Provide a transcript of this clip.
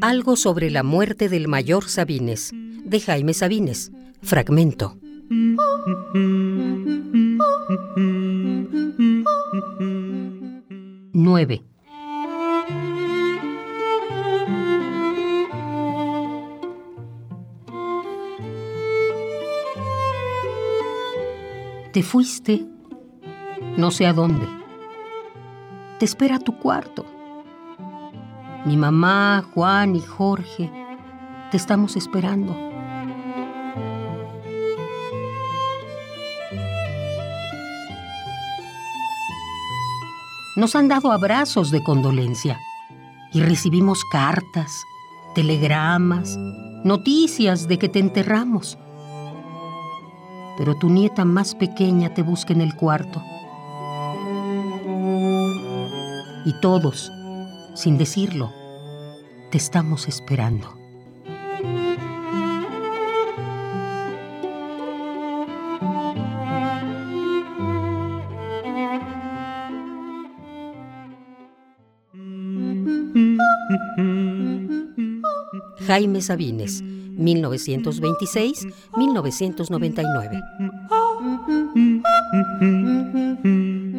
Algo sobre la muerte del mayor Sabines, de Jaime Sabines, fragmento. 9. Te fuiste, no sé a dónde. Te espera tu cuarto. Mi mamá, Juan y Jorge, te estamos esperando. Nos han dado abrazos de condolencia y recibimos cartas, telegramas, noticias de que te enterramos. Pero tu nieta más pequeña te busca en el cuarto. Y todos, sin decirlo, te estamos esperando. Jaime Sabines, 1926-1999.